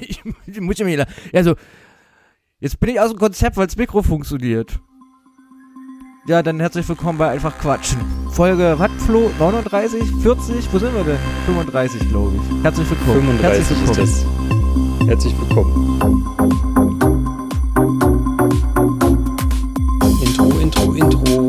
ich, ich muss mir also, jetzt bin ich aus dem Konzept, weil das Mikro funktioniert. Ja, dann herzlich willkommen bei Einfach Quatschen. Folge, was, Flo? 39, 40? Wo sind wir denn? 35, glaube ich. Herzlich willkommen. 35 herzlich willkommen. ist das. Herzlich willkommen. Intro, Intro, Intro,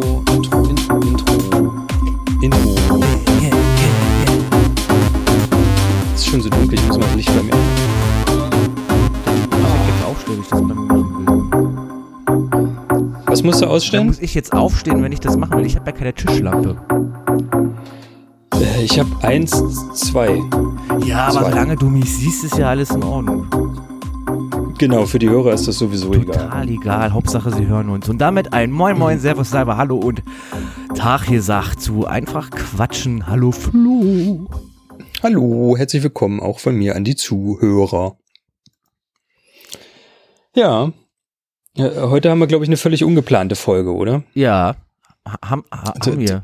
musst du Dann ausstellen? muss ich jetzt aufstehen, wenn ich das machen will. Ich habe ja keine Tischlampe. Äh, Ich habe eins, zwei. Ja, aber Zwei. solange du mich siehst, ist ja alles in Ordnung. Genau, für die Hörer ist das sowieso egal. Total egal. Hauptsache, sie hören uns. Und damit ein Moin Moin, Servus, Salve, Hallo und Tag gesagt zu einfach quatschen. Hallo Flo. Hallo, herzlich willkommen auch von mir an die Zuhörer. Ja, heute haben wir, glaube ich, eine völlig ungeplante Folge, oder? Ja, ha- haben, ha- Also, haben wir.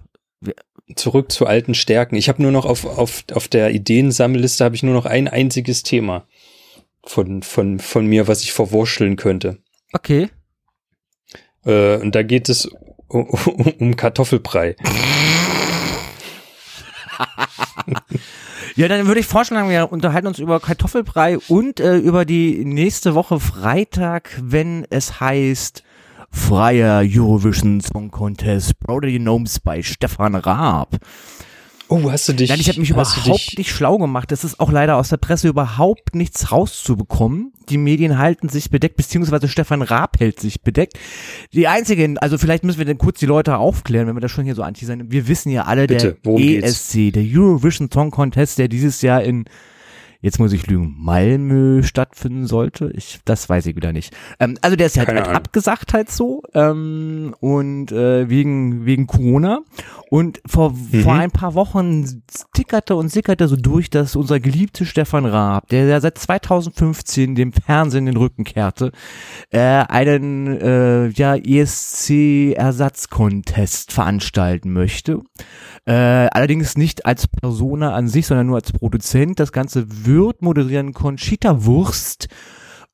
Zurück zu alten Stärken. Ich habe nur noch auf, auf, auf der Ideensammelliste habe ich nur noch ein einziges Thema von, von, von mir, was ich verwurschteln könnte. Okay. Äh, und da geht es um, um Kartoffelbrei. Ja, dann würde ich vorschlagen, wir unterhalten uns über Kartoffelbrei und äh, über die nächste Woche Freitag, wenn es heißt Freier Eurovision Song Contest Brother Gnomes bei Stefan Raab. Oh, hast du dich? Nein, ich habe mich überhaupt dich- nicht schlau gemacht. Es ist auch leider aus der Presse überhaupt nichts rauszubekommen. Die Medien halten sich bedeckt, beziehungsweise Stefan Raab hält sich bedeckt. Die einzigen, also vielleicht müssen wir dann kurz die Leute aufklären, wenn wir das schon hier so anti sein. Wir wissen ja alle, Bitte, der geht's? ESC, der Eurovision Song Contest, der dieses Jahr in Jetzt muss ich lügen, Malmö stattfinden sollte. Ich, das weiß ich wieder nicht. Ähm, also der ist halt, Keine halt Ahnung. abgesagt halt so ähm, und äh, wegen wegen Corona. Und vor Mhm. vor ein paar Wochen tickerte und sickerte so durch, dass unser geliebter Stefan Raab, der ja seit 2015 dem Fernsehen den Rücken kehrte, äh, einen äh, ja ESC-Ersatzcontest veranstalten möchte. Äh, allerdings nicht als Persona an sich, sondern nur als Produzent. Das Ganze wird moderieren Conchita Wurst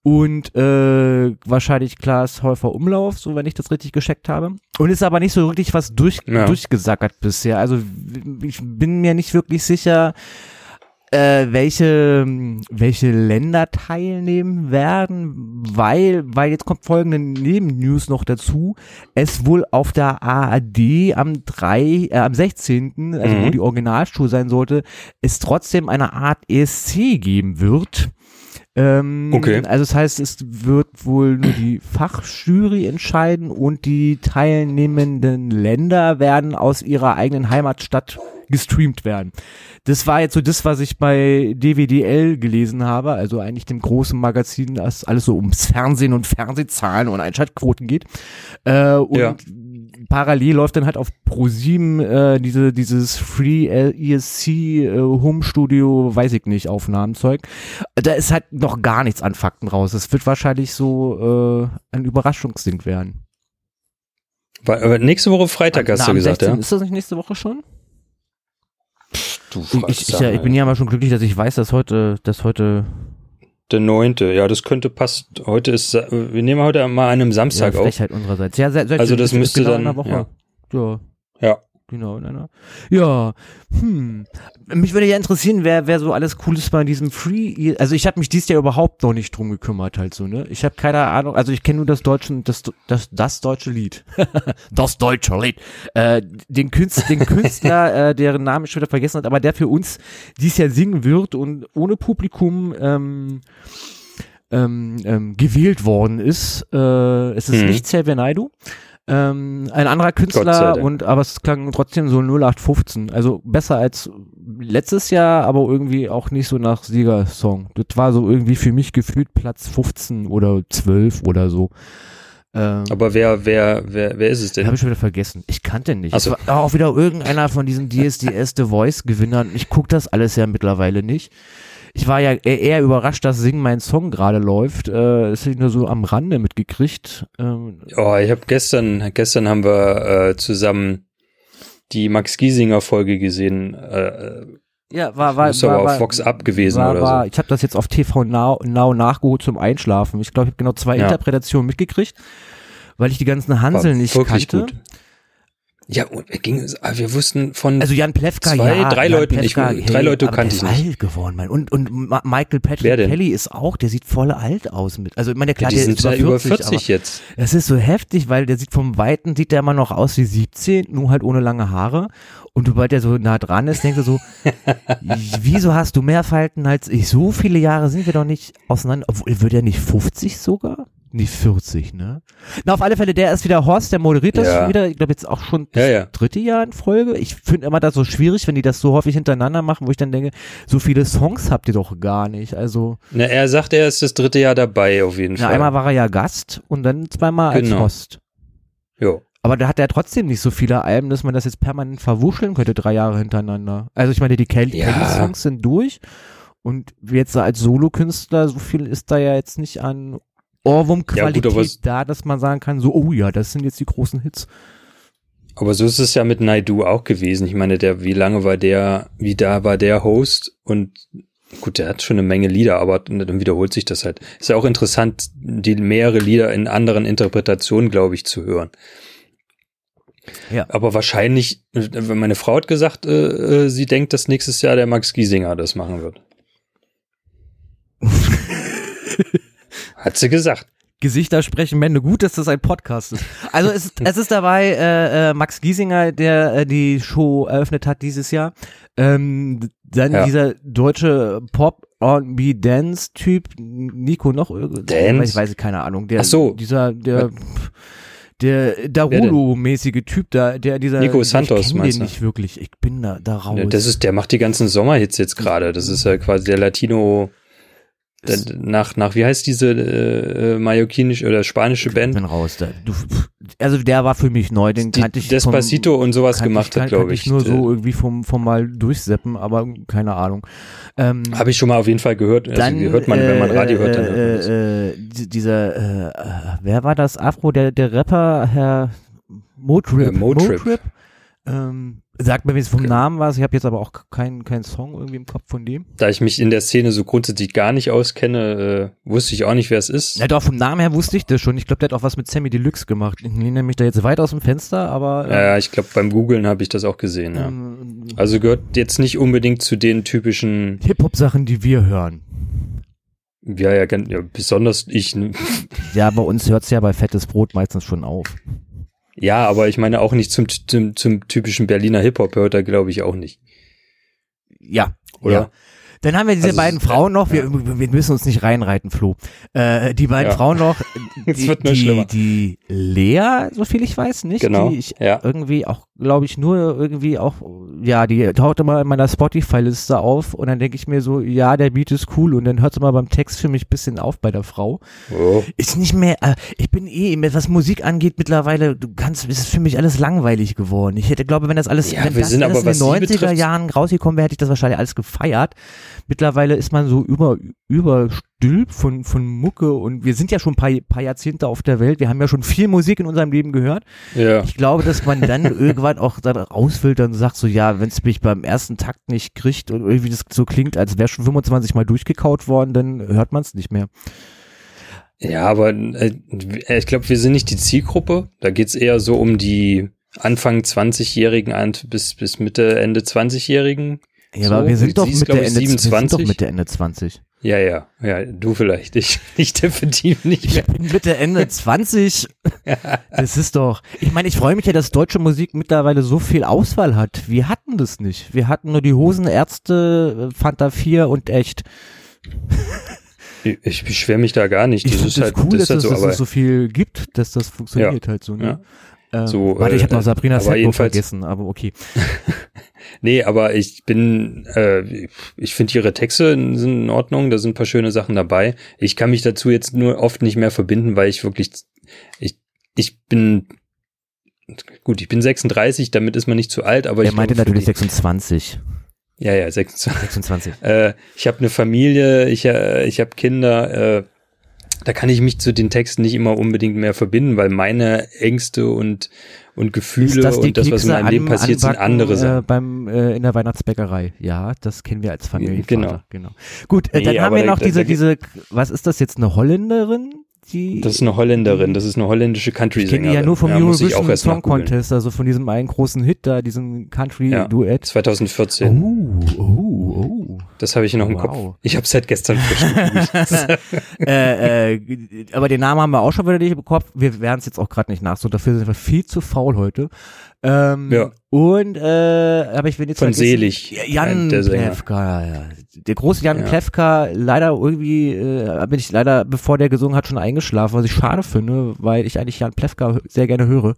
und äh, wahrscheinlich Klaas Häufer Umlauf, so wenn ich das richtig gescheckt habe. Und ist aber nicht so wirklich was durch, Ja. durchgesackert bisher. Also ich bin mir nicht wirklich sicher, äh, welche, welche Länder teilnehmen werden, weil, weil jetzt kommt folgende Nebennews noch dazu. Es wohl auf der ARD am 3, äh, am 16., also wo Mhm. die Originaltour sein sollte, es trotzdem eine Art ESC geben wird. Ähm, Okay. Also das heißt, es wird wohl nur die Fachjury entscheiden und die teilnehmenden Länder werden aus ihrer eigenen Heimatstadt gestreamt werden. Das war jetzt so das, was ich bei DWDL gelesen habe, also eigentlich dem großen Magazin, das alles so ums Fernsehen und Fernsehzahlen und Einschaltquoten geht. Äh, und Ja. parallel läuft dann halt auf Pro7 äh, diese, dieses Free ESC äh, Home Studio, weiß ich nicht, Aufnahmenzeug. Da ist halt noch gar nichts an Fakten raus. Es wird wahrscheinlich so äh, ein Überraschungsding werden. War- nächste Woche Freitag hast Na, du gesagt, 16. ja? Ist das nicht nächste Woche schon? Du Ich, ich, ja, ich bin ja mal schon glücklich, dass ich weiß, dass heute, dass heute Der neunte, ja, das könnte passt. Heute ist, wir nehmen heute mal an einem ja, Samstag auf. Frechheit unsererseits. Ja, se- se- Also das müsste genau dann- Woche. Ja. Ja. Genau, in einer. Ja, hm. Mich würde ja interessieren, wer, wer so alles Cooles bei diesem Free, also ich habe mich dieses Jahr überhaupt noch nicht drum gekümmert halt so, ne? Ich habe keine Ahnung, also ich kenne nur das deutsche, das, das, das deutsche Lied. das deutsche Lied. Äh, den Künstler, den Künstler, äh, deren Namen ich schon wieder vergessen hat, aber der für uns dies Jahr singen wird und ohne Publikum, ähm, ähm, ähm, gewählt worden ist. Äh, es ist Mhm. nicht Xavier Naidoo. Ähm, ein anderer Künstler und aber es klang trotzdem so 0815. Also besser als letztes Jahr, aber irgendwie auch nicht so nach Siegersong. Das war so irgendwie für mich gefühlt Platz 15 oder 12 oder so. Ähm, Aber wer, wer, wer, wer ist es den denn? habe ich schon wieder vergessen. Ich kannte nicht. Ach Es so. war auch wieder irgendeiner von diesen DSDS The Voice Gewinnern. Ich gucke das alles ja mittlerweile nicht. Ich war ja eher, eher überrascht, dass Sing mein Song gerade läuft. Äh, das habe ich nur so am Rande mitgekriegt. Ähm, Oh, ich habe gestern, gestern haben wir äh, zusammen die Max Giesinger Folge gesehen. Äh, Ja, war, war, Muss war, aber war, auf Vox Up gewesen war, oder war, so. Ich habe das jetzt auf TV Now, Now nachgeholt zum Einschlafen. Ich glaube, ich habe genau zwei Ja. Interpretationen mitgekriegt, weil ich die ganzen Hansel nicht kannte. gut. Ja, und wir, gingen, wir wussten von Also Jan Plewka, Zwei, ja. drei Jan Leuten, ich- drei Leute kannte ich nicht. alt geworden, Mann. Und, und Michael Patrick? Kelly ist auch, der sieht voll alt aus mit. Also ich meine, klar, die der ist ja über 40, 40 jetzt. das ist so heftig, weil der sieht vom Weiten, sieht der immer noch aus wie 17, nur halt ohne lange Haare. Und sobald der so nah dran ist, denkst du so, wieso hast du mehr Falten als ich? So viele Jahre sind wir doch nicht auseinander. Obwohl, wird er nicht 50 sogar? Nicht 40, ne? Na, auf alle Fälle, der ist wieder Horst, der moderiert das Ja. wieder. Ich glaube jetzt auch schon Ja, ja. dritte Jahr in Folge. Ich finde immer das so schwierig, wenn die das so häufig hintereinander machen, wo ich dann denke, so viele Songs habt ihr doch gar nicht. Also, Na, er sagt, er ist das dritte Jahr dabei, auf jeden na, Fall. einmal war er ja Gast und dann zweimal als Genau. Host. jo. Aber da hat er trotzdem nicht so viele Alben, dass man das jetzt permanent verwuscheln könnte, drei Jahre hintereinander. Also ich meine, die. Kelly-Songs sind durch und jetzt als Solokünstler, so viel ist da ja jetzt nicht an Ohrwurm-Qualität Ja, gut, da, dass man sagen kann, so, oh ja, das sind jetzt die großen Hits. Aber so ist es ja mit Naidu auch gewesen. Ich meine, der, wie lange war der, wie da war der Host und gut, der hat schon eine Menge Lieder, aber dann wiederholt sich das halt. Ist ja auch interessant, die mehrere Lieder in anderen Interpretationen, glaube ich, zu hören. Ja. Aber wahrscheinlich, äh, meine Frau hat gesagt, äh, äh, sie denkt, dass nächstes Jahr der Max Giesinger das machen wird. hat sie gesagt. Gesichter sprechen Männer. Gut, dass das ein Podcast ist. Also es, es ist dabei äh, äh, Max Giesinger, der äh, die Show eröffnet hat dieses Jahr. Ähm, dann Ja. dieser deutsche Pop R&B Dance Typ Nico noch Dance? ich weiß keine Ahnung. Der, Ach so. Dieser der der Darulo-mäßige Typ da, der dieser Nico ich Santos, kenn meinst den nicht wirklich. Ich bin da, da raus. Das ist, der macht die ganzen Sommerhits jetzt gerade. Das ist ja quasi der Latino, nach, nach, wie heißt diese äh, äh, mallorquinische oder spanische ich Band? bin raus. Da, du, also der war für mich neu, den Die kannte ich Despacito vom, und sowas gemacht ich, hat, glaube kannte ich. nur so irgendwie vom, vom mal durchseppen, aber keine Ahnung. Ähm, Habe ich schon mal auf jeden Fall gehört. Also dann hört man, wenn man äh, Radio hört, dann äh, hört man äh, äh, die- dieser, äh, äh, wer war das? Afro, der, der Rapper, Herr Motrip. Äh, Motrip. Ähm, sagt mir jetzt vom Okay. Namen was. Ich habe jetzt aber auch keinen keinen Song irgendwie im Kopf von dem. Da ich mich in der Szene so grundsätzlich gar nicht auskenne, äh, wusste ich auch nicht, wer es ist. Ja, doch, vom Namen her wusste ich das schon. Ich glaube, der hat auch was mit Sammy Deluxe gemacht. Ich lehne mich da jetzt weit aus dem Fenster, aber. Ja, ja, ich glaube, beim Googlen habe ich das auch gesehen, ja. ähm, Also gehört jetzt nicht unbedingt zu den typischen, Hip-Hop-Sachen, die wir hören. ja, ja, ja besonders ich, Ja, bei uns hört's ja bei Fettes Brot meistens schon auf. Ja, aber ich meine auch nicht zum, zum, zum typischen Berliner Hip-Hop hört er, glaube ich, auch nicht. Ja. Oder? Ja. Dann haben wir diese Also, beiden Frauen noch, wir, wir müssen uns nicht reinreiten, Flo. Äh, die beiden Ja. Frauen noch, die, wird nur die, schlimmer. die Lea, so viel ich weiß, nicht? Genau, Die ich ja. irgendwie auch, glaube ich, nur irgendwie auch, ja, die taucht immer in meiner Spotify-Liste auf und dann denke ich mir so, ja, der Beat ist cool und dann hört es mal beim Text für mich ein bisschen auf bei der Frau. Oh. Ist nicht mehr, äh, ich bin eh, was Musik angeht mittlerweile, du kannst, es ist für mich alles langweilig geworden. Ich hätte, glaube, wenn das alles, Ja, wenn das alles in den sie 90er betrifft- Jahren rausgekommen wäre, hätte ich das wahrscheinlich alles gefeiert. Mittlerweile ist man so über, überstülpt von, von Mucke und wir sind ja schon ein paar, paar Jahrzehnte auf der Welt. Wir haben ja schon viel Musik in unserem Leben gehört. Ja. Ich glaube, dass man dann irgendwann auch da rausfiltert und sagt so, ja, wenn es mich beim ersten Takt nicht kriegt und irgendwie das so klingt, als wäre schon 25 Mal durchgekaut worden, dann hört man es nicht mehr. Ja, aber äh, ich glaube, wir sind nicht die Zielgruppe. Da geht's eher so um die Anfang 20-Jährigen an bis, bis Mitte, Ende 20-Jährigen. Ja, So, aber wir sind doch ist, glaub ich, Ende, wir sind doch 27. Mitte Ende 20. Ja, ja, ja, du vielleicht. Ich, ich definitiv nicht Ich mehr. bin Mitte Ende 20. Das ist doch. Ich meine, ich freue mich ja, dass deutsche Musik mittlerweile so viel Auswahl hat. Wir hatten das nicht. Wir hatten nur die Hosenärzte, Fanta 4 und echt. Ich, ich beschwere mich da gar nicht. Ich Das finde ist es halt, cool, das dass, halt es, so, dass es so viel gibt, dass das funktioniert halt so. Ne? ja. Ähm, So, warte, ich habe äh, noch Sabrina Setbo vergessen, aber okay. nee, aber ich bin, äh, ich finde ihre Texte sind in Ordnung, da sind ein paar schöne Sachen dabei. Ich kann mich dazu jetzt nur oft nicht mehr verbinden, weil ich wirklich, ich, ich bin, gut, ich bin 36, damit ist man nicht zu alt, aber Er ich meinte glaube, natürlich die- 26. Ja, ja, 26. 26. Äh, ich habe eine Familie, ich, äh, ich habe Kinder. Äh, da kann ich mich zu den Texten nicht immer unbedingt mehr verbinden, weil meine Ängste und und Gefühle das und das, was in meinem Leben passiert, sind andere Sachen. Äh, beim, äh, in der Weihnachtsbäckerei. Ja, das kennen wir als Familienvater. Genau. genau. Gut, äh, Nee, dann haben wir noch da- diese, da- diese, was ist das jetzt, eine Holländerin? Die, Das ist eine Holländerin, das ist eine holländische ich kenne Country-Sängerin. die ja nur vom auch Eurovision Song. Contest, also von diesem einen großen Hit da, diesem Country-Duett. 2014. Oh, oh, oh. Das habe ich noch im Wow. Kopf. Ich habe seit gestern frisch äh, äh, aber den Namen haben wir auch schon wieder nicht im Kopf. Wir werden es jetzt auch gerade nicht nachsuchen. Dafür sind wir viel zu faul heute. Ähm, Ja. Und, äh, aber ich will jetzt Von vergessen- Selig, Ja, Jan der. Plewka, ja, ja. Der große Jan Ja. Plewka, leider irgendwie, äh, bin ich leider, bevor der gesungen hat, schon eingeschlafen, was ich schade finde, weil ich eigentlich Jan Plewka hö- sehr gerne höre.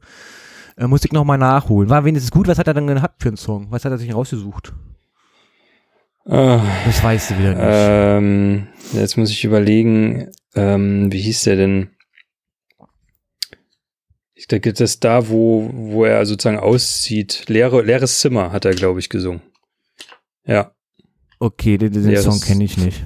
Äh, muss ich nochmal nachholen. War wenigstens gut, was hat er dann gehabt für einen Song? Was hat er sich rausgesucht? Ah, Das weißt du wieder nicht. ähm, jetzt muss ich überlegen, ähm, wie hieß der denn? Ich denke, das ist da, wo, wo er sozusagen auszieht. Leere, leeres Zimmer hat er, glaube ich, gesungen. Ja, okay, den, den Song kenne ich nicht.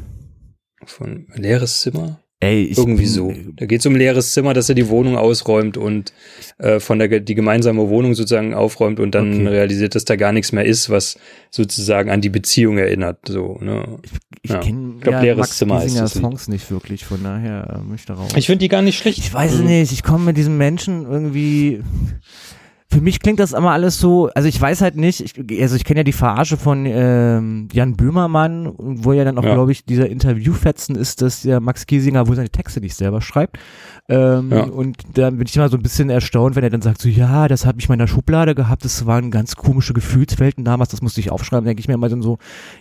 von leeres Zimmer? Ey, ich Irgendwie bin- so. Da geht es um leeres Zimmer, dass er die Wohnung ausräumt und äh, von der die gemeinsame Wohnung sozusagen aufräumt und dann Okay. realisiert, dass da gar nichts mehr ist, was sozusagen an die Beziehung erinnert. So, ne? Ich Ja. kenne Ich ja, leeres Max Zimmer Giesinger das Lied. Songs nicht wirklich, von daher äh, möchte raus. Ich finde die gar nicht schlecht. Ich weiß es Also, nicht, ich komme mit diesem Menschen irgendwie. Für mich klingt das immer alles so, also ich weiß halt nicht, ich, also ich kenne ja die Verarsche von ähm, Jan Böhmermann, wo ja dann auch, Ja. glaube ich, dieser Interviewfetzen ist, dass der Max Giesinger wohl seine Texte nicht selber schreibt. Ähm, Ja. Und da bin ich immer so ein bisschen erstaunt, wenn er dann sagt, so ja, das habe ich mal in der Schublade gehabt, das waren ganz komische Gefühlswelten damals, das musste ich aufschreiben, denke ich mir immer dann so,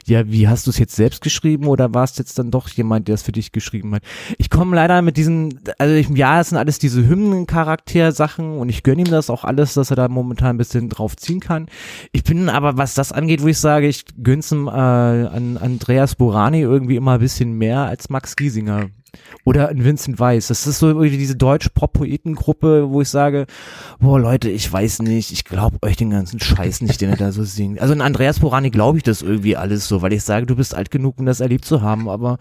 ja, wie hast du es jetzt selbst geschrieben oder war es jetzt dann doch jemand, der es für dich geschrieben hat? Ich komme leider mit diesen, also ich, ja, es sind alles diese Hymnencharakter-Sachen und ich gönne ihm das auch alles, dass er da momentan ein bisschen drauf ziehen kann. Ich bin aber, was das angeht, wo ich sage, ich gönn's ihm äh, an Andreas Borani irgendwie immer ein bisschen mehr als Max Giesinger. Oder an Vincent Weiss. Das ist so irgendwie diese deutsch-Pop-Poetengruppe, wo ich sage, boah Leute, ich weiß nicht, ich glaube euch den ganzen Scheiß nicht, den er da so singt. Also in Andreas Borani glaube ich das irgendwie alles so, weil ich sage, du bist alt genug, um das erlebt zu haben, aber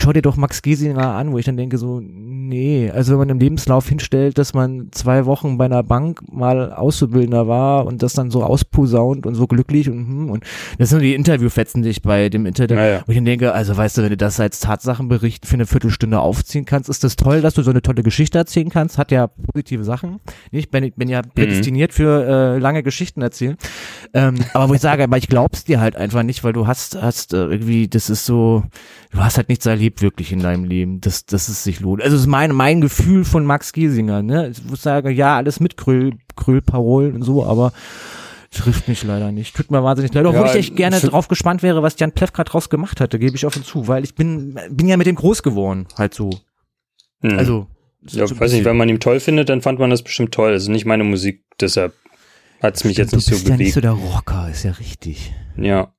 schau dir doch Max Giesinger an, wo ich dann denke so, nee, also wenn man im Lebenslauf hinstellt, dass man zwei Wochen bei einer Bank mal Auszubildender war und das dann so ausposaunt und so glücklich und hm, und das sind die Interviewfetzen, die ich bei dem Interview, Naja. wo ich dann denke, also weißt du, wenn du das als Tatsachenbericht für eine Viertelstunde aufziehen kannst, ist das toll, dass du so eine tolle Geschichte erzählen kannst, hat ja positive Sachen. Ich bin, bin ja prädestiniert für äh, lange Geschichten erzählen. Ähm, aber wo ich sage, aber ich glaub's dir halt einfach nicht, weil du hast, hast äh, irgendwie, das ist so, du hast halt nichts erlebt wirklich in deinem Leben, dass, dass es sich lohnt. Also es ist mein, mein Gefühl von Max Giesinger, ne? Ich muss sagen, ja, alles mit Kröll, Kröll-Parolen und so, aber trifft mich leider nicht. Tut mir wahnsinnig leid, obwohl Ja, ich echt gerne drauf gespannt wäre, was Jan Plewka draus gemacht hatte, gebe ich offen zu, weil ich bin, bin ja mit dem groß geworden, halt so. Hm. Also, ja, so weiß nicht, wenn man ihn toll findet, dann fand man das bestimmt toll. Ist nicht meine Musik, deshalb hat es mich jetzt du nicht so bist ja bewegt. nicht so der Rocker, ist ja richtig. Ja.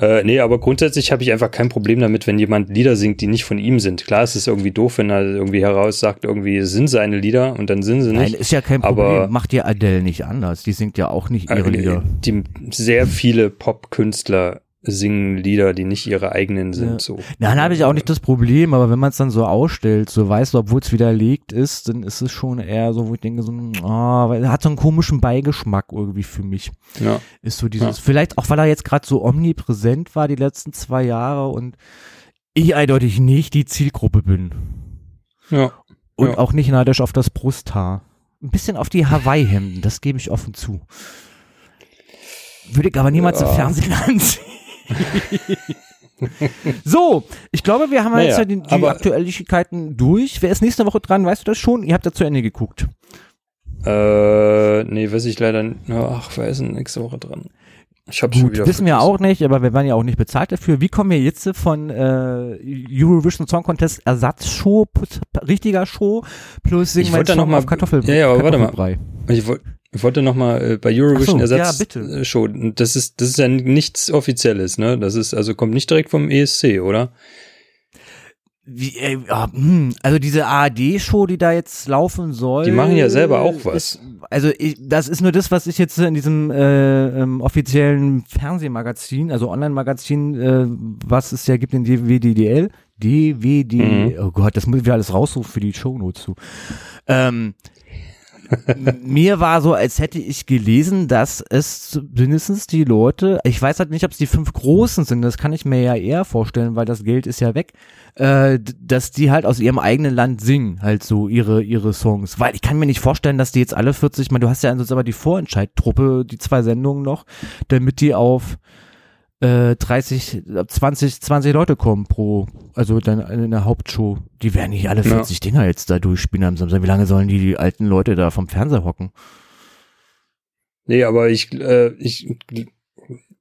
Äh, nee, aber grundsätzlich habe ich einfach kein Problem damit, wenn jemand Lieder singt, die nicht von ihm sind. Klar, es ist irgendwie doof, wenn er irgendwie heraus sagt, irgendwie sind seine Lieder und dann sind sie Nein, nicht. ist ja kein aber- Problem. Macht ja Adele nicht anders. Die singt ja auch nicht ihre Äh, Lieder. Die sehr viele Popkünstler singen Lieder, die nicht ihre eigenen sind. Ja. So. Nein, dann habe ich auch nicht das Problem, aber wenn man es dann so ausstellt, so weißt du, obwohl es widerlegt ist, dann ist es schon eher so, wo ich denke, so, ah, weil er hat so einen komischen Beigeschmack irgendwie für mich. Ja. Ist so dieses, Ja. vielleicht auch, weil er jetzt gerade so omnipräsent war die letzten zwei Jahre und ich eindeutig nicht die Zielgruppe bin. ja. Und Ja. auch nicht neidisch auf das Brusthaar. Ein bisschen auf die Hawaii-Hemden, das gebe ich offen zu. Würde ich aber niemals im Ja. Fernsehen anziehen. so, ich glaube, wir haben Naja, jetzt ja die, die Aktuelligkeiten durch. Wer ist nächste Woche dran? Weißt du das schon? Ihr habt ja zu Ende geguckt. Äh, nee, weiß ich leider nicht. Ach, wer ist denn nächste Woche dran? Ich hab's schon Gut, wieder wissen wir auch nicht, aber wir werden ja auch nicht bezahlt dafür. Wie kommen wir jetzt von äh, Eurovision Song Contest Ersatzshow, richtiger Show, plus singen Ich wir wollte jetzt noch mal- auf Kartoffel, Ja, ja, aber warte mal. Ich, woll, ich wollte noch mal äh, bei Eurovision so, ja, Ersatz bitte. äh, Show. Das ist das ist ja nichts Offizielles, ne? Das ist also kommt nicht direkt vom ESC, oder? Wie, äh, ja, hm, also diese ARD-Show, die da jetzt laufen soll. Die machen ja selber auch was. Ist, also ich, das ist nur das, was ich jetzt in diesem äh, ähm, offiziellen Fernsehmagazin, also Online-Magazin, äh, was es ja gibt in die WDDL, DVD. Mhm. Oh Gott, das muss ich wieder alles raussuchen für die Shownotes zu. Ähm, mir war so, als hätte ich gelesen, dass es mindestens die Leute, ich weiß halt nicht, ob es die fünf Großen sind, das kann ich mir ja eher vorstellen, weil das Geld ist ja weg, äh, dass die halt aus ihrem eigenen Land singen, halt so ihre, ihre Songs. Weil ich kann mir nicht vorstellen, dass die jetzt alle 40, man, du hast ja sonst aber die Vorentscheidtruppe, die zwei Sendungen noch, damit die auf äh, 30, 20, 20 Leute kommen pro, also dann in der Hauptshow. Die werden nicht alle 40 ja. Dinger jetzt da durchspielen am Samstag. Wie lange sollen die, die alten Leute da vom Fernseher hocken? Nee, aber ich, äh, ich,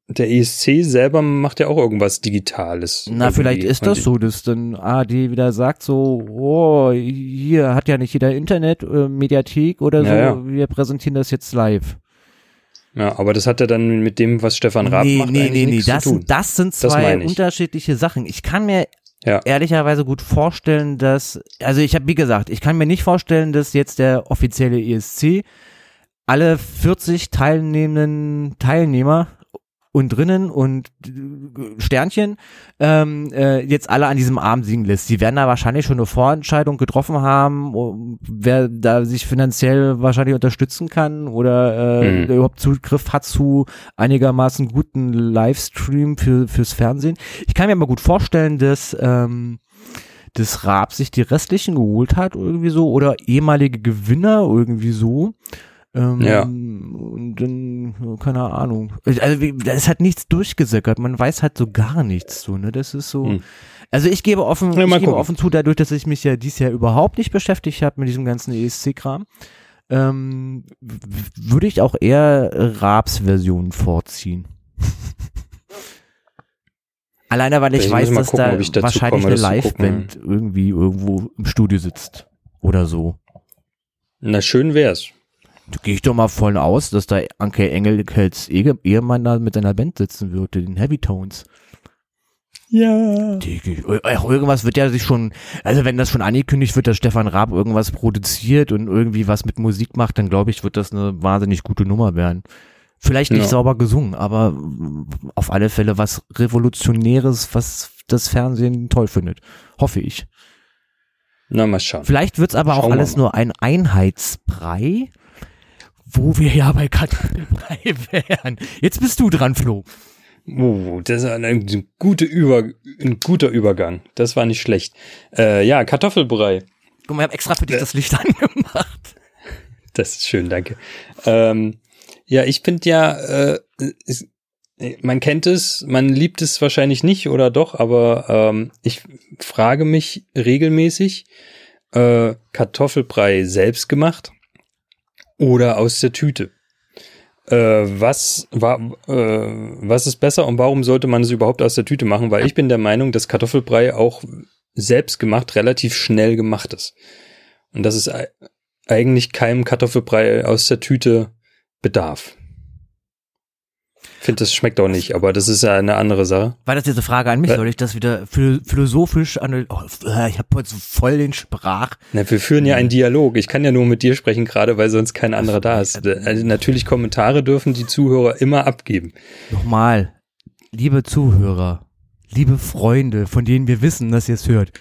der ESC selber macht ja auch irgendwas Digitales. Na, vielleicht ist das so, dass dann ARD wieder sagt so, oh, hier hat ja nicht jeder Internet, äh, Mediathek oder so, ja, ja. wir präsentieren das jetzt live. Ja, aber das hat ja dann mit dem, was Stefan Raab nee, macht, nee, nee, nee, das, zu tun. das sind zwei das unterschiedliche Sachen. Ich kann mir ja. ehrlicherweise gut vorstellen, dass, also ich habe, wie gesagt, ich kann mir nicht vorstellen, dass jetzt der offizielle ESC alle 40 teilnehmenden Teilnehmer und drinnen und äh, Sternchen ähm, äh, jetzt alle an diesem Abend singen lässt. Sie werden da wahrscheinlich schon eine Vorentscheidung getroffen haben, wer da sich finanziell wahrscheinlich unterstützen kann oder äh, mhm. überhaupt Zugriff hat zu einigermaßen guten Livestream für fürs Fernsehen. Ich kann mir aber gut vorstellen, dass ähm, das Raab sich die restlichen geholt hat irgendwie so oder ehemalige Gewinner irgendwie so ähm, ja. Und dann, keine Ahnung. Also, ist halt nichts durchgesickert. Man weiß halt so gar nichts so, ne? Das ist so. Hm. Also ich gebe offen, ja, ich gebe offen zu, dadurch, dass ich mich ja dieses Jahr überhaupt nicht beschäftigt habe mit diesem ganzen ESC-Kram, ähm, würde ich auch eher Raps Version vorziehen. Alleine, weil ich, ich weiß, dass gucken, da wahrscheinlich komme, eine Live-Band irgendwie irgendwo im Studio sitzt. Oder so. Na, schön wär's. Da gehe ich doch mal voll aus, dass da Anke Engelkels Ehemann da mit seiner Band sitzen würde, den Heavy Tones. Ja. Die, irgendwas wird ja sich schon, also wenn das schon angekündigt wird, dass Stefan Raab irgendwas produziert und irgendwie was mit Musik macht, dann glaube ich, wird das eine wahnsinnig gute Nummer werden. Vielleicht nicht ja. sauber gesungen, aber auf alle Fälle was Revolutionäres, was das Fernsehen toll findet. Hoffe ich. Na, mal schauen. Vielleicht wird's aber schauen auch alles nur ein Einheitsbrei wo wir ja bei Kartoffelbrei wären. Jetzt bist du dran, Flo. Oh, das ist ein, gute Über, ein guter Übergang. Das war nicht schlecht. Äh, ja, Kartoffelbrei. Guck mal, ich habe extra für dich äh, das Licht angemacht. Das ist schön, danke. Ähm, ja, ich finde ja, äh, ist, man kennt es, man liebt es wahrscheinlich nicht oder doch, aber ähm, ich frage mich regelmäßig, äh, Kartoffelbrei selbst gemacht oder aus der Tüte. Äh, was war, äh, was ist besser und warum sollte man es überhaupt aus der Tüte machen? Weil ich bin der Meinung, dass Kartoffelbrei auch selbst gemacht relativ schnell gemacht ist. Und dass es eigentlich keinem Kartoffelbrei aus der Tüte bedarf finde, das schmeckt auch nicht, aber das ist ja eine andere Sache. War das jetzt eine Frage an mich? Soll ich das wieder philosophisch an? Oh, ich habe heute so voll den Sprach. Na, wir führen ja einen Dialog. Ich kann ja nur mit dir sprechen, gerade weil sonst kein anderer da ist. Also natürlich Kommentare dürfen die Zuhörer immer abgeben. Nochmal, liebe Zuhörer, liebe Freunde, von denen wir wissen, dass ihr es hört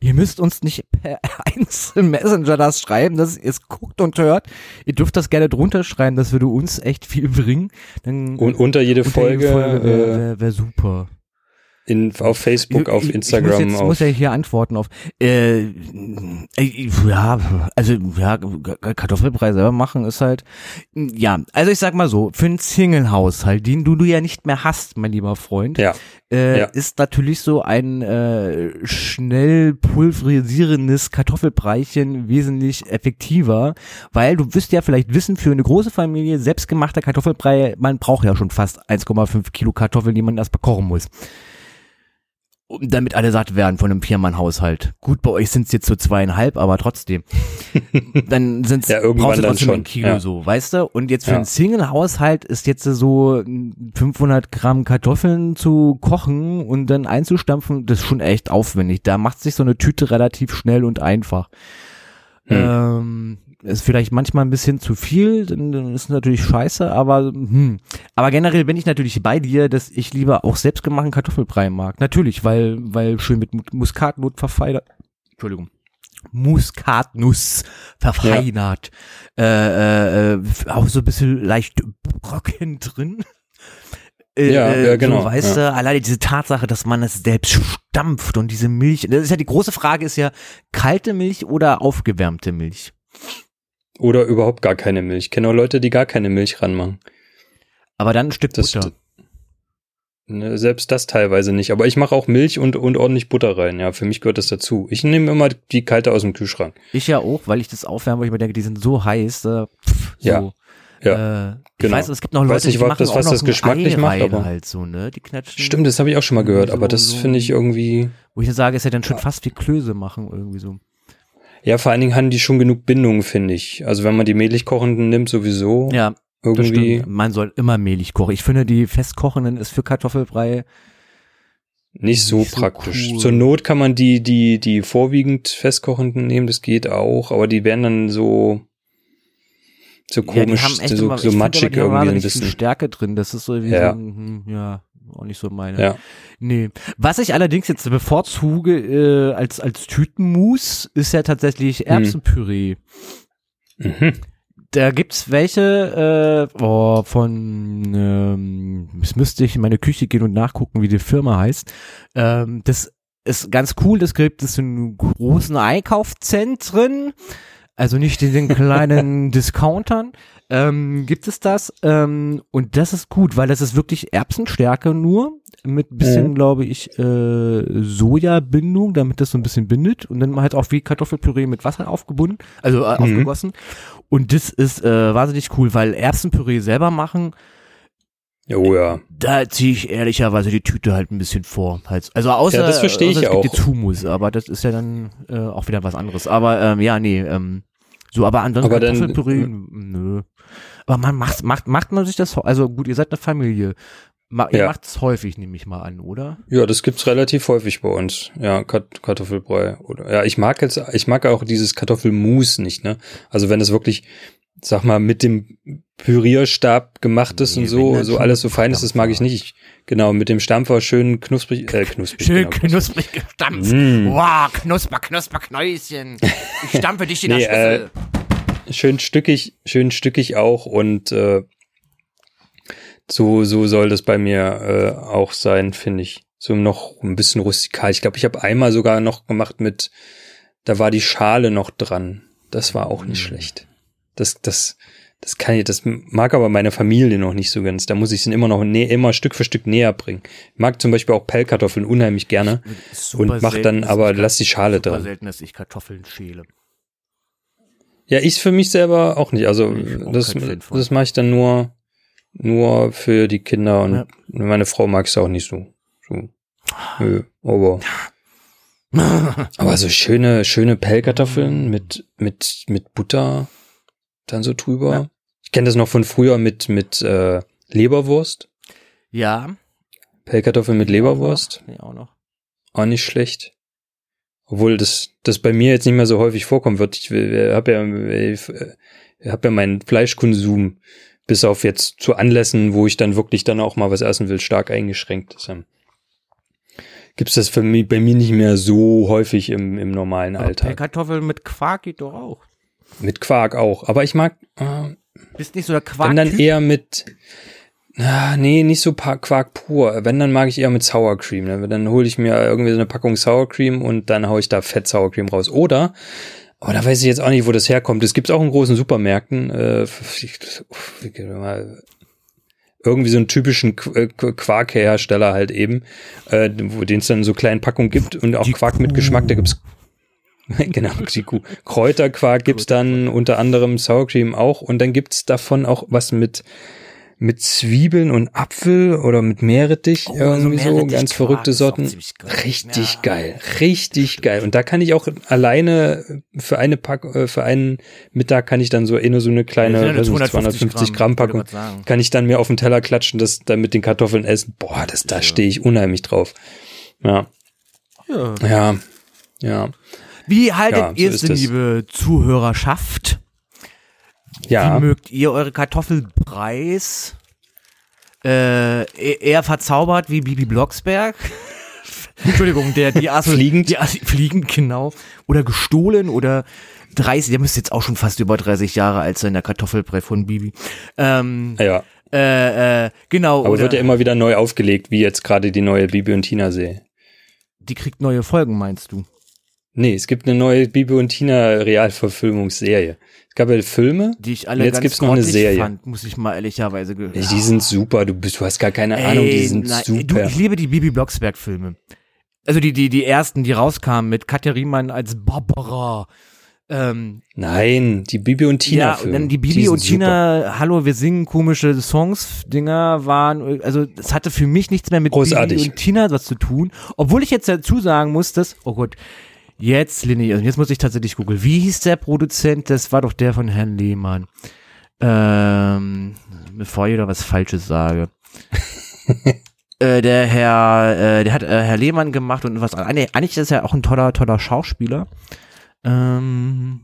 Ihr müsst uns nicht per einzelnen Messenger das schreiben, dass ihr es guckt und hört. Ihr dürft das gerne drunter schreiben, das würde uns echt viel bringen. Dann und unter jede unter Folge, jede Folge wäre wär, wär super in, auf Facebook, auf Instagram. Ich muss, jetzt, muss ja hier antworten auf. Äh, äh, ja, also ja, Kartoffelbrei selber machen ist halt. Ja, also ich sag mal so, für einen Single-Haushalt, den du, du ja nicht mehr hast, mein lieber Freund, ja. Äh, ja. ist natürlich so ein äh, schnell pulverisierendes Kartoffelbreichen wesentlich effektiver, weil du wirst ja vielleicht wissen, für eine große Familie selbstgemachter Kartoffelbrei, man braucht ja schon fast 1,5 Kilo Kartoffeln, die man erst bekochen muss damit alle satt werden von einem Viermann-Haushalt. Gut, bei euch sind es jetzt so zweieinhalb, aber trotzdem. Dann sind es ja, irgendwann trotzdem schon. ein Kilo ja. so, weißt du? Und jetzt für ja. einen Single-Haushalt ist jetzt so 500 Gramm Kartoffeln zu kochen und dann einzustampfen, das ist schon echt aufwendig. Da macht sich so eine Tüte relativ schnell und einfach. Ähm, ist vielleicht manchmal ein bisschen zu viel, dann, ist natürlich scheiße, aber hm. aber generell bin ich natürlich bei dir, dass ich lieber auch selbstgemachten Kartoffelbrei mag. Natürlich, weil weil schön mit Mu- Muskatnut verfeinert. Entschuldigung. Muskatnuss verfeinert. Äh, äh, äh, auch so ein bisschen leicht Brocken drin. Äh, Ja, äh, ja, genau, So, weißt du, alleine diese Tatsache, dass man es selbst stampft und diese Milch, das ist ja die große Frage ist ja, kalte Milch oder aufgewärmte Milch? Oder überhaupt gar keine Milch. Ich kenne auch Leute, die gar keine Milch ranmachen. Aber dann ein Stück Das, Butter. ne, selbst das teilweise nicht. Aber ich mache auch Milch und, und ordentlich Butter rein. Ja, für mich gehört das dazu. Ich nehme immer die kalte aus dem Kühlschrank. Ich ja auch, weil ich das aufwärme, weil ich mir denke, die sind so heiß. Äh, pff, so. Ja, ja, Äh, ich genau. weiß, es gibt noch Weiß Leute, nicht, die machen das, auch was noch das geschmacklich macht, aber- halt so, ne? Die knatschen. Stimmt, das habe ich auch schon mal gehört, So- aber das so- finde ich irgendwie. Wo ich dann sage, ist ja dann schon fast wie Klöße machen irgendwie so. Ja, vor allen Dingen haben die schon genug Bindung, finde ich. Also wenn man die mehlig kochenden nimmt, sowieso Ja, irgendwie. Man soll immer mehlig kochen. Ich finde, die festkochenden ist für Kartoffelbrei nicht so Nicht so praktisch. cool. Zur Not kann man die, die, die vorwiegend festkochenden nehmen, das geht auch, aber die werden dann so, so Ja, komisch, haben echt so, immer, so matschig irgendwie ein bisschen. Stärke drin. Das ist so wie Ja. so ein, hm, ja, auch nicht so meine. Ja. Nee. Was ich allerdings jetzt bevorzuge äh, als, als Tütenmus, ist ja tatsächlich Erbsenpüree. Mhm. Da gibt's welche äh, oh, von, ähm, es müsste ich in meine Küche gehen und nachgucken, wie die Firma heißt. Ähm, das ist ganz cool, das gibt es in großen Einkaufszentren, also nicht in den kleinen Discountern. Ähm, gibt es das ähm, und das ist gut, weil das ist wirklich Erbsenstärke nur mit bisschen, Mhm. glaube ich, äh, Sojabindung, damit das so ein bisschen bindet und dann halt auch wie Kartoffelpüree mit Wasser aufgebunden, also äh, Mhm. aufgegossen. Und das ist äh, wahnsinnig cool, weil Erbsenpüree selber machen, Oh ja. da ziehe ich ehrlicherweise die Tüte halt ein bisschen vor. Halt, also außer, Ja, das verstehe ich es gibt auch. jetzt Hummus, aber das ist ja dann äh, auch wieder was anderes. Aber ähm, ja, nee, ähm, so, aber ansonsten Aber dann- äh, Kartoffelpüree, nö. Aber man macht, macht, macht man sich das, also gut, ihr seid eine Familie. Ma, ihr Ja. macht es häufig, nehme ich mal an, oder? Ja, das gibt's relativ häufig bei uns. Ja, Kat Kartoffelbrei oder ja, ich mag jetzt ich mag auch dieses Kartoffelmus nicht, ne? Also wenn es wirklich sag mal mit dem Pürierstab gemacht ist Nee, und so so alles so fein ist, das mag ich nicht. Ich, genau, mit dem Stampfer schön knusprig äh, knusprig. Schön genau, knusprig gestampft. Mm. Wow, knusper, knusper, Knäuschen. Ich stampfe dich in der Nee, äh, Schüssel. Schön stückig, schön stückig auch und äh, so so soll das bei mir äh, auch sein, finde ich. So noch ein bisschen rustikal. Ich glaube, ich habe einmal sogar noch gemacht mit, da war die Schale noch dran. Das war auch nicht Mm. schlecht. Das das das kann ich, das mag aber meine Familie noch nicht so ganz. Da muss ich es immer noch nä immer Stück für Stück näher bringen. Ich mag zum Beispiel auch Pellkartoffeln unheimlich gerne und mach dann aber lass die Schale super dran. selten, dass ich Kartoffeln schäle. Ja, ich für mich selber auch nicht. Also auch das, das mache ich dann nur, nur für die Kinder und Ja. meine Frau mag es auch nicht so. so. Nö, aber, aber so schöne, schöne Pellkartoffeln mit, mit, mit Butter dann so drüber. Ja. Ich kenne das noch von früher mit, mit äh, Leberwurst. Ja. Pellkartoffeln mit Leberwurst. Nee, auch noch. Auch nicht schlecht. Obwohl das, das bei mir jetzt nicht mehr so häufig vorkommen wird. Ich habe ja, ich, äh, hab ja meinen Fleischkonsum bis auf jetzt zu Anlässen, wo ich dann wirklich dann auch mal was essen will, stark eingeschränkt. Deshalb gibt's das für mich, bei mir nicht mehr so häufig im, im normalen Aber Alltag. Kartoffeln mit Quark geht doch auch. Mit Quark auch. Aber ich mag, äh, Bist nicht so der Quark. wenn dann eher mit, ah, nee, nicht so Quark pur. Wenn, dann mag ich eher mit Sour Cream. Ne? Dann hole ich mir irgendwie so eine Packung Sour Cream und dann hau ich da Fett Sour Cream raus. Oder, aber da weiß ich jetzt auch nicht, wo das herkommt. Das gibt's auch in großen Supermärkten. Äh, irgendwie so einen typischen äh, Qu- Quarkhersteller halt eben, äh, wo den es dann in so kleinen Packungen gibt und auch Die Quark mit Geschmack. Da gibt's genau, die Kuh. Kräuterquark gibt's dann unter anderem Sour Cream auch und dann gibt's davon auch was mit mit Zwiebeln und Apfel oder mit Meerrettich Oh, irgendwie so so, Meerrettich-Quark ganz verrückte Sorten. Richtig Ja. geil, richtig geil. Und da kann ich auch alleine für eine Pack, äh, für einen Mittag kann ich dann so eh nur so eine kleine, Ja, weiß nicht, 250 Gramm, Packung, grad sagen. kann ich dann mir auf den Teller klatschen, das dann mit den Kartoffeln essen. Boah, das, da Ja. stehe ich unheimlich drauf. Ja, Ja. ja, ja. Wie haltet so ihr es es. liebe Zuhörerschaft? Ja, Wie mögt ihr eure Kartoffelpreis? Äh, e- eher verzaubert wie Bibi Blocksberg? Entschuldigung, der, die Asso, Fliegend? Die Assi, fliegend, genau. Oder gestohlen oder 30, der müsste jetzt auch schon fast über 30 Jahre alt sein, der Kartoffelbrei von Bibi. Ähm, ja. äh, äh, genau. Aber oder wird ja immer wieder neu aufgelegt, wie jetzt gerade die neue Bibi und Tina Serie. die kriegt neue Folgen, meinst du? Nee, es gibt eine neue Bibi und Tina Realverfilmungsserie. Gab ja Filme, Die ich alle jetzt gibt's noch eine Serie. fand, muss ich mal ehrlicherweise gehört. die sind super, du bist, du hast gar keine Ahnung, die sind nein, super. Du, ich liebe die Bibi Blocksberg-Filme. Also die, die, die ersten, die rauskamen mit Katja Riemann als Barbara. Ähm, Nein, die Bibi und Tina ja, Filme. und dann die Bibi sind und Tina, hallo, wir singen komische Songs, Dinger waren, also es hatte für mich nichts mehr mit Großartig. Bibi und Tina was zu tun. Obwohl ich jetzt dazu sagen muss, dass, oh Gott, jetzt, Lini, also jetzt muss ich tatsächlich googeln. Wie hieß der Produzent? Das war doch der von Herrn Lehmann. Ähm, bevor ich da was Falsches sage. äh, der Herr, äh, der hat äh, Herr Lehmann gemacht und was, ah, eigentlich ist er auch ein toller, toller Schauspieler. Ähm,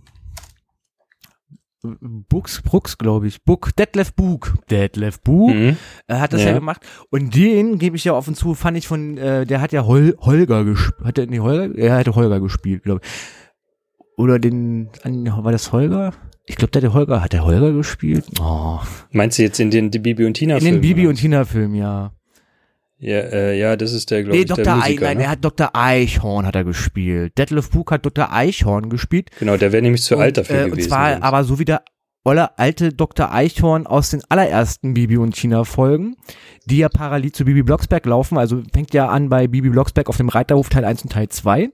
Books, Brooks, glaube ich. Book, Detlef Book. Detlef Book. Mhm. Er hat das ja. Ja. gemacht. Und den, gebe ich ja offen zu, fand ich von, äh, der hat ja Hol Holger gespielt. Hat er nicht Holger? Er hatte Holger gespielt, glaube ich. Oder den, war das Holger? Ich glaube, der hat der Holger, hat der Holger gespielt? Oh. Meinst du jetzt in den die Bibi und Tina In den Bibi oder? und Tina Film, ja. Ja, äh, ja, das ist der, glaube Nee, ich, der Dr. Ei, Musiker. nein, ne? er hat Dr. Eichhorn hat er gespielt. Detlef Book hat Dr. Eichhorn gespielt. Genau, der wäre nämlich zu alt dafür äh, gewesen. Und zwar sonst. aber so wie der olle alte Dr. Eichhorn aus den allerersten Bibi und Tina Folgen, die ja parallel zu Bibi Blocksberg laufen. Also fängt ja an bei Bibi Blocksberg auf dem Reiterhof Teil 1 und Teil 2.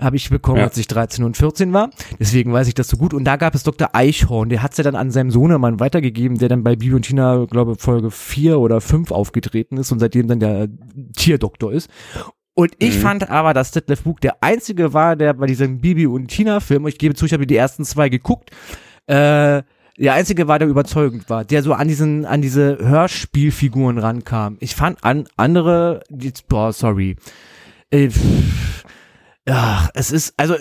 Habe ich bekommen, Ja. als ich 13 und 14 war. Deswegen weiß ich das so gut. Und da gab es Dr. Eichhorn, der hat's ja dann an seinem Sohnemann weitergegeben, der dann bei Bibi und Tina, glaube Folge 4 oder 5 aufgetreten ist und seitdem dann der Tierdoktor ist. Und ich Mhm. fand aber, dass Detlef Book der einzige war, der bei diesem Bibi und Tina Film, ich gebe zu, ich habe die ersten zwei geguckt, äh, der einzige war, der überzeugend war, der so an diesen, an diese Hörspielfiguren rankam. Ich fand an andere, die, boah, sorry. Äh, pff, ja, es ist, also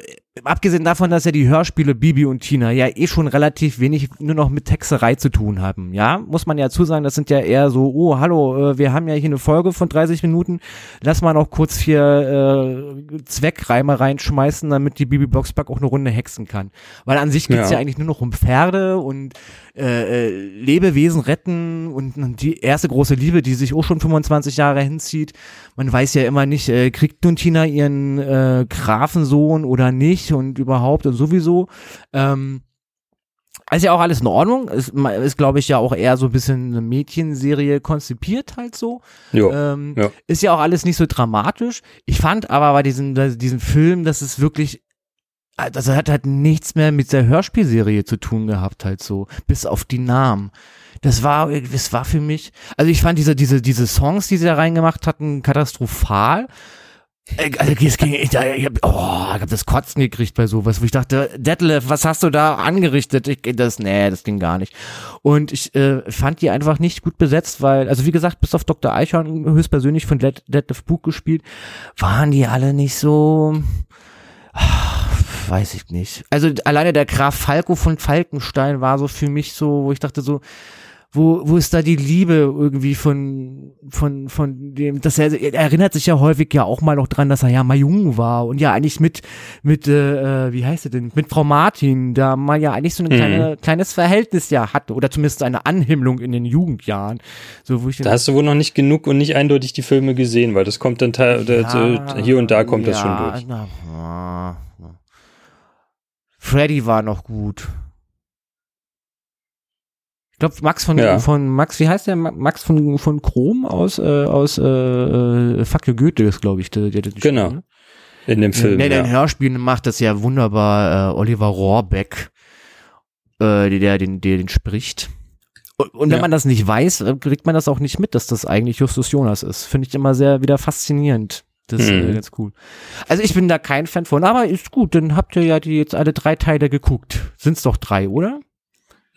abgesehen davon, dass ja die Hörspiele Bibi und Tina ja eh schon relativ wenig nur noch mit Texterei zu tun haben, ja, muss man ja zusagen, das sind ja eher so, oh, hallo, äh, wir haben ja hier eine Folge von 30 Minuten, lass mal noch kurz hier äh, Zweckreime reinschmeißen, damit die Bibi Blocksberg auch eine Runde hexen kann. Weil an sich geht's ja. Ja. eigentlich nur noch um Pferde und äh, äh, Lebewesen retten und die erste große Liebe, die sich auch schon 25 Jahre hinzieht. Man weiß ja immer nicht, äh, kriegt nun Tina ihren äh, Grafensohn oder nicht und überhaupt und sowieso. Ähm, ist ja auch alles in Ordnung. Ist, ist glaube ich, ja auch eher so ein bisschen eine Mädchenserie konzipiert halt so. jo. Ähm, ja. Ist ja auch alles nicht so dramatisch. Ich fand aber bei diesem, bei diesem Film, dass es wirklich, also hat halt nichts mehr mit der Hörspielserie zu tun gehabt, halt so, bis auf die Namen. Das war, das war für mich, also ich fand diese, diese, diese Songs, die sie da reingemacht hatten, katastrophal. Äh, Also es ging, ich, ich hab, oh, ich hab das Kotzen gekriegt bei sowas, wo ich dachte, Detlef, was hast du da angerichtet? Ich, das, nee, das ging gar nicht. Und ich äh, fand die einfach nicht gut besetzt, weil, also wie gesagt, bis auf Dr. Eichhorn höchstpersönlich von Det Detlef Buch gespielt, waren die alle nicht so, ah, weiß ich nicht. Also alleine der Graf Falco von Falkenstein war so für mich so, wo ich dachte so, wo, wo ist da die Liebe irgendwie von, von, von dem, dass er, er erinnert sich ja häufig ja auch mal noch dran, dass er ja mal jung war und ja eigentlich mit, mit, äh, wie heißt er denn, mit Frau Martin, da man ja eigentlich so ein Mhm. kleine, kleines Verhältnis ja hatte oder zumindest eine Anhimmlung in den Jugendjahren. So, wo ich Da hast du wohl noch nicht genug und nicht eindeutig die Filme gesehen, weil das kommt dann teil, Ja, hier und da kommt das schon ja, durch. Na, na. Freddy war noch gut. Ich glaube, Max von, Ja. von Max, wie heißt der? Ma- Max von, von Chrom aus, äh, aus äh, äh, Fuck you Goethe ist, glaube ich, der, der, der Genau. ne? In dem Film. Nee, in ja. den Hörspielen macht das ja wunderbar äh, Oliver Rohrbeck, äh, der, der, den, der den spricht. Und, und wenn Ja. man das nicht weiß, äh, kriegt man das auch nicht mit, dass das eigentlich Justus Jonas ist. Finde ich immer sehr wieder faszinierend. Das ist äh, Mhm. ganz cool. Also ich bin da kein Fan von, aber ist gut, dann habt ihr ja die jetzt alle drei Teile geguckt. Sind's doch drei, oder?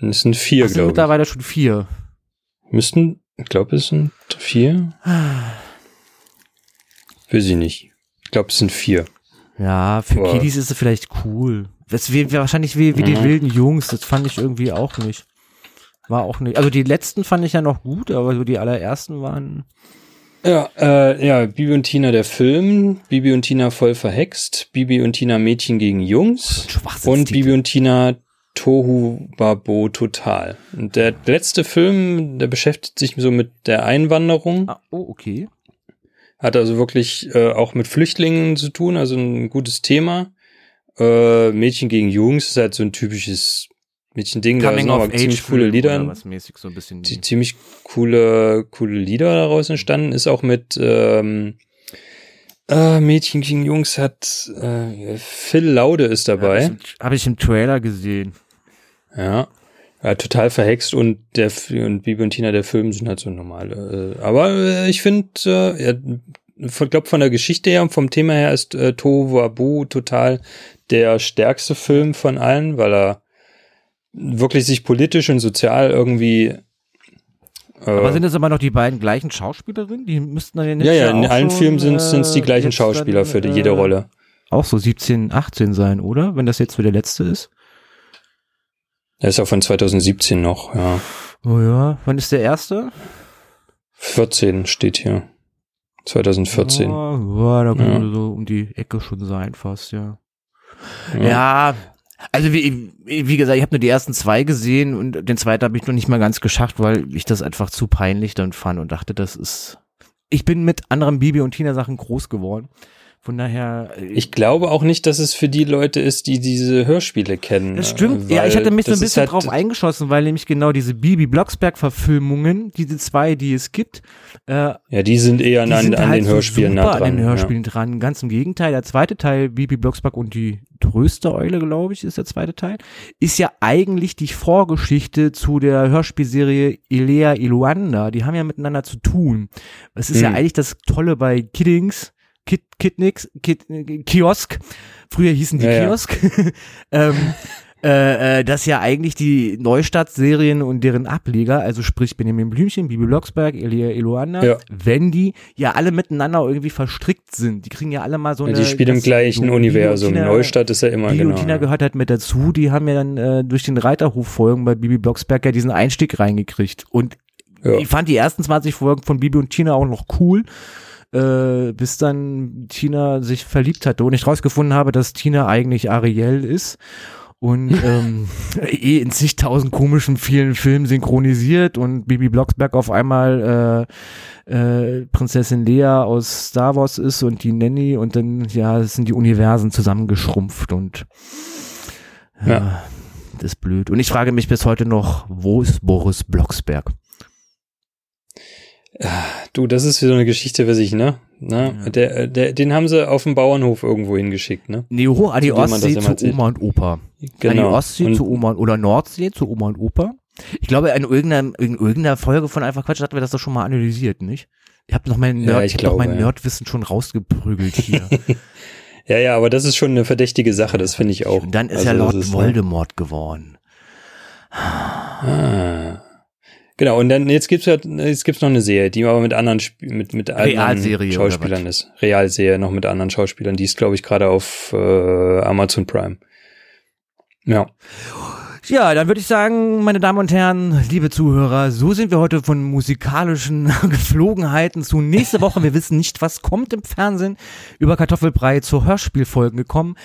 Es sind vier, sind glaube ich. mittlerweile schon vier. Müssten, ich glaube, es sind vier. Weiß ich nicht. Ich glaube, es sind vier. Ja, für Boah. Kiddies ist es vielleicht cool. Das wäre wahrscheinlich wie, wie die Mhm. wilden Jungs, das fand ich irgendwie auch nicht. War auch nicht. Also die letzten fand ich ja noch gut, aber so die allerersten waren. Ja, äh, ja, Bibi und Tina der Film, Bibi und Tina voll verhext, Bibi und Tina Mädchen gegen Jungs und Bibi und Tina Tohu Babo total. Und der letzte Film, der beschäftigt sich so mit der Einwanderung, Ah, oh, okay. hat also wirklich äh, auch mit Flüchtlingen zu tun, also ein gutes Thema. Äh, Mädchen gegen Jungs ist halt so ein typisches Mädchen-Ding, da sind ziemlich coole Lieder. So die ziemlich coole, coole Lieder daraus entstanden. Ist auch mit ähm, äh, Mädchen gegen Jungs hat äh, Phil Laude ist dabei. Habe ich, im Trailer gesehen. Ja. ja. Total verhext und der und Bibi und Tina der Film sind halt so normale. Äh, aber äh, ich finde, äh, ja, ich glaube von der Geschichte her und vom Thema her ist äh, Tohu Wabu total der stärkste Film von allen, weil er wirklich sich politisch und sozial irgendwie äh, Aber sind das immer noch die beiden gleichen Schauspielerinnen? Die müssten dann Ja, ja, in auch allen schon, Filmen sind es die äh, gleichen jetzt Schauspieler dann, für die, äh, jede Rolle. Auch so 17, 18 sein, oder? Wenn das jetzt so der letzte ist. Der ist auch von 2017 noch, ja. Oh ja. Wann ist der erste? 14 steht hier. 2014. Oh, ja, da könnte Ja. so um die Ecke schon sein, fast, ja. Ja. Ja, also wie, wie gesagt, ich habe nur die ersten zwei gesehen und den zweiten habe ich noch nicht mal ganz geschafft, weil ich das einfach zu peinlich dann fand und dachte, das ist. Ich bin mit anderen Bibi und Tina Sachen groß geworden. Von daher. äh, Ich glaube auch nicht, dass es für die Leute ist, die diese Hörspiele kennen. Das stimmt. äh, Ja, ich hatte mich so ein bisschen halt- drauf eingeschossen, weil nämlich genau diese Bibi Blocksberg-Verfilmungen, diese zwei, die es gibt, äh, Ja, die sind eher die an, sind an halt den Hörspielen super nah dran. an den Hörspielen dran. Ganz im Gegenteil. Der zweite Teil, Bibi Blocksberg und die Tröstereule, glaube ich, ist der zweite Teil, ist ja eigentlich die Vorgeschichte zu der Hörspielserie Ilea Iluanda. Die haben ja miteinander zu tun. Es ist ja Hm. eigentlich das Tolle bei Kiddings, Kid, Kidnix, Kid, äh, Kiosk. Früher hießen die Ja, ja. Kiosk. ähm, äh, äh, dass ja eigentlich die Neustadt-Serien und deren Ableger, also sprich Benjamin Blümchen, Bibi Blocksberg, Elia Eloanda, Ja. Wendy, ja alle miteinander irgendwie verstrickt sind. Die kriegen ja alle mal so Ja, eine... die spielen im das- gleichen so Universum. Tina- Neustadt ist ja immer Bibi genau. und Tina ja. gehört halt mit dazu. Die haben ja dann äh, durch den Reiterhof-Folgen bei Bibi Blocksberg ja diesen Einstieg reingekriegt. Und Ja. ich fand die ersten 20 Folgen von Bibi und Tina auch noch cool, äh, bis dann Tina sich verliebt hatte und ich rausgefunden habe, dass Tina eigentlich Ariel ist und ähm, eh in zigtausend komischen vielen Filmen synchronisiert und Bibi Blocksberg auf einmal äh, äh, Prinzessin Lea aus Star Wars ist und die Nanny und dann ja sind die Universen zusammengeschrumpft und ja, Ja. das ist blöd. Und ich frage mich bis heute noch, wo ist Boris Blocksberg? Du, das ist so eine Geschichte für sich, ne? ne? Ja. Der, der, den haben sie auf dem Bauernhof irgendwo hingeschickt, ne? Nee, hoch an die Ostsee zu. Oma und Opa. An die Genau. Ostsee Und- zu Oma und, oder Nordsee zu Oma und Opa. Ich glaube, in irgendeiner, in irgendeiner Folge von Einfach Quatsch hatten wir das doch schon mal analysiert, nicht? Ich habe noch mein, Ja, Nerd, ich ich hab noch mein glaube, ja. Nerdwissen schon rausgeprügelt hier. Ja, ja, aber das ist schon eine verdächtige Sache, das finde ich auch. Und dann ist Also er Lord ist, Voldemort geworden. Ah. Genau, und dann jetzt gibt's ja, jetzt gibt's noch eine Serie, die aber mit anderen Sp mit mit anderen Schauspielern ist. Realserie noch mit anderen Schauspielern, die ist glaube ich gerade auf äh, Amazon Prime. Ja. Ja, dann würde ich sagen, meine Damen und Herren, liebe Zuhörer, so sind wir heute von musikalischen Geflogenheiten zu nächste Woche. Wir wissen nicht, was kommt im Fernsehen. Über Kartoffelbrei zu Hörspielfolgen gekommen.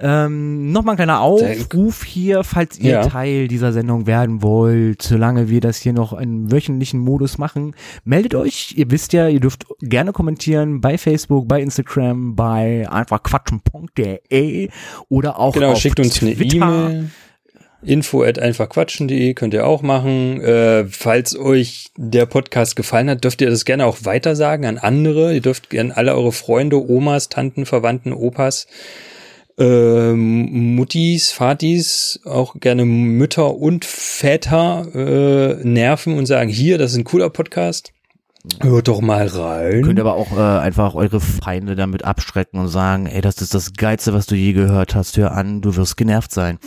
Ähm, Nochmal ein kleiner Aufruf hier, falls ihr Ja. Teil dieser Sendung werden wollt, solange wir das hier noch im wöchentlichen Modus machen, meldet euch. Ihr wisst ja, ihr dürft gerne kommentieren bei Facebook, bei Instagram, bei einfachquatschen.de oder auch Genau, auf schickt uns eine Twitter. E-Mail. Info at einfachquatschen.de könnt ihr auch machen. Äh, falls euch der Podcast gefallen hat, dürft ihr das gerne auch weitersagen an andere. Ihr dürft gerne alle eure Freunde, Omas, Tanten, Verwandten, Opas, ähm, Muttis, Vatis, auch gerne Mütter und Väter äh, nerven und sagen, hier, das ist ein cooler Podcast. Hört doch mal rein. Könnt aber auch äh, einfach eure Feinde damit abschrecken und sagen, ey, das ist das Geilste, was du je gehört hast, hör an, du wirst genervt sein.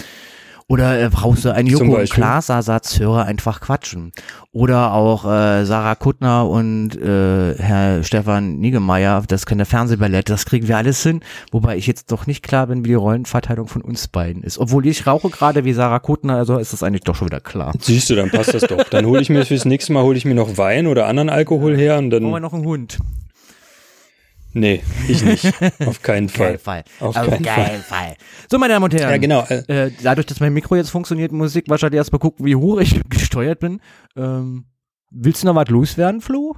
Oder äh, brauchst du einen Joko und Beispiel. Klaas Ersatz, höre einfach quatschen. Oder auch äh, Sarah Kuttner und äh, Herr Stefan Niggemeier, das können der Fernsehballett, das kriegen wir alles hin. Wobei ich jetzt doch nicht klar bin, wie die Rollenverteilung von uns beiden ist. Obwohl ich rauche gerade wie Sarah Kuttner, also ist das eigentlich doch schon wieder klar. Siehst du, dann passt das doch. Dann hole ich mir fürs nächste Mal hole ich mir noch Wein oder anderen Alkohol her und Brauchen wir dann. noch einen Hund? Nee, ich nicht. Auf keinen Fall. Fall. Auf Auf keinen keinen Fall. So, meine Damen und Herren. Ja, genau. äh, Äh, dadurch, dass mein Mikro jetzt funktioniert, muss ich wahrscheinlich erstmal gucken, wie hoch ich gesteuert bin. Ähm, willst du noch was loswerden, Flo?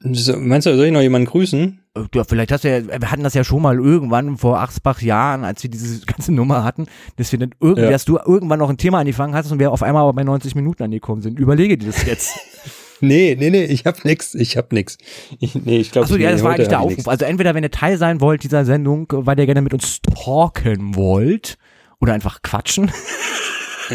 So, Meinst du, soll ich noch jemanden grüßen? Äh, Ja, vielleicht hast du ja, wir hatten das ja schon mal irgendwann vor Achsbach Jahren, als wir diese ganze Nummer hatten, dass wir dann irgendwie, Ja. dass du irgendwann noch ein Thema angefangen hast und wir auf einmal aber bei 90 Minuten angekommen sind. Überlege dir das jetzt. Nee, nee, nee, ich hab nix. Ich hab nix. Ich, nee, ich glaube, Achso, ja, das war eigentlich der Aufruf. nix. Also entweder, wenn ihr Teil sein wollt dieser Sendung, weil ihr gerne mit uns talken wollt, oder einfach quatschen.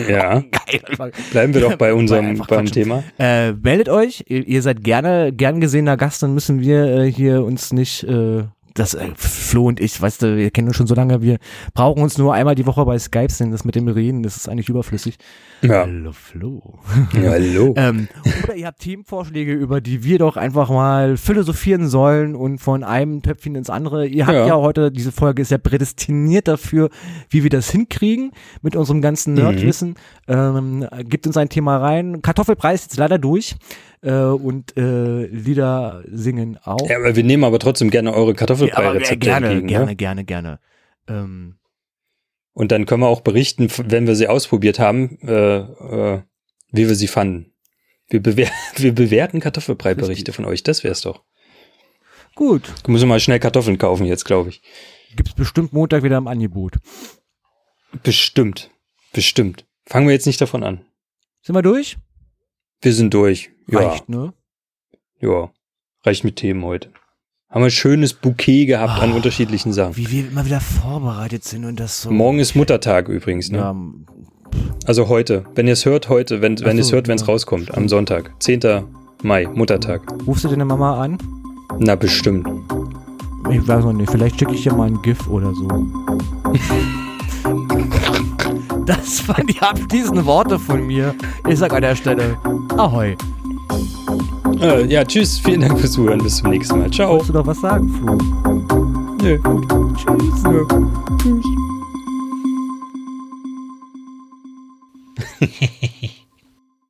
Ja, Geil. bleiben wir doch bei unserem beim quatschen. Thema. Äh, meldet euch, ihr, ihr seid gerne, gern gesehener Gast, dann müssen wir äh, hier uns nicht, äh, das, äh, Flo und ich, weißt du, wir kennen uns schon so lange, wir brauchen uns nur einmal die Woche bei Skype sehen, das mit dem Reden, das ist eigentlich überflüssig. Ja. Hallo Flo. ja hallo. ähm, oder ihr habt Themenvorschläge, über die wir doch einfach mal philosophieren sollen und von einem Töpfchen ins andere. Ihr habt ja, Ja. heute, diese Folge ist ja prädestiniert dafür, wie wir das hinkriegen mit unserem ganzen Nerdwissen. Ähm, gibt uns ein Thema rein. Kartoffelpreis ist jetzt leider durch. Äh, und äh, Lieder singen auch. Ja, aber wir nehmen aber trotzdem gerne eure Kartoffelbrei-Rezepte gerne, entgegen. gerne, Ne? gerne, gerne. Ähm, Und dann können wir auch berichten, wenn wir sie ausprobiert haben, äh, äh, wie wir sie fanden. Wir, bewer wir bewerten Kartoffelbrei-Berichte von euch. Das wär's doch. gut. Du musst mal schnell Kartoffeln kaufen jetzt, glaube ich. Gibt's bestimmt Montag wieder im Angebot. Bestimmt. Bestimmt. Fangen wir jetzt nicht davon an. Sind wir durch? Wir sind durch. Ja. Reicht, ne? Ja. Reicht mit Themen heute. Haben wir ein schönes Bouquet gehabt an Ah. unterschiedlichen Sachen. Wie wir immer wieder vorbereitet sind und das so. Morgen ist Muttertag übrigens, ne? Ja, Also heute. Wenn ihr es hört, heute. Wenn, wenn Ach ihr es so, hört, wenn es ja. rauskommt. Am Sonntag. 10. Mai, Muttertag. rufst du deine Mama an? Na, bestimmt. Ich weiß noch nicht, vielleicht schicke ich ihr mal ein GIF oder so. Das waren die abschließenden Worte von mir. Ich sag an der Stelle Ahoi. Äh, ja, tschüss. Vielen Dank fürs Zuhören. Bis zum nächsten Mal. Ciao. Willst du doch was sagen, Flo? Nö. Tschüss. Nö.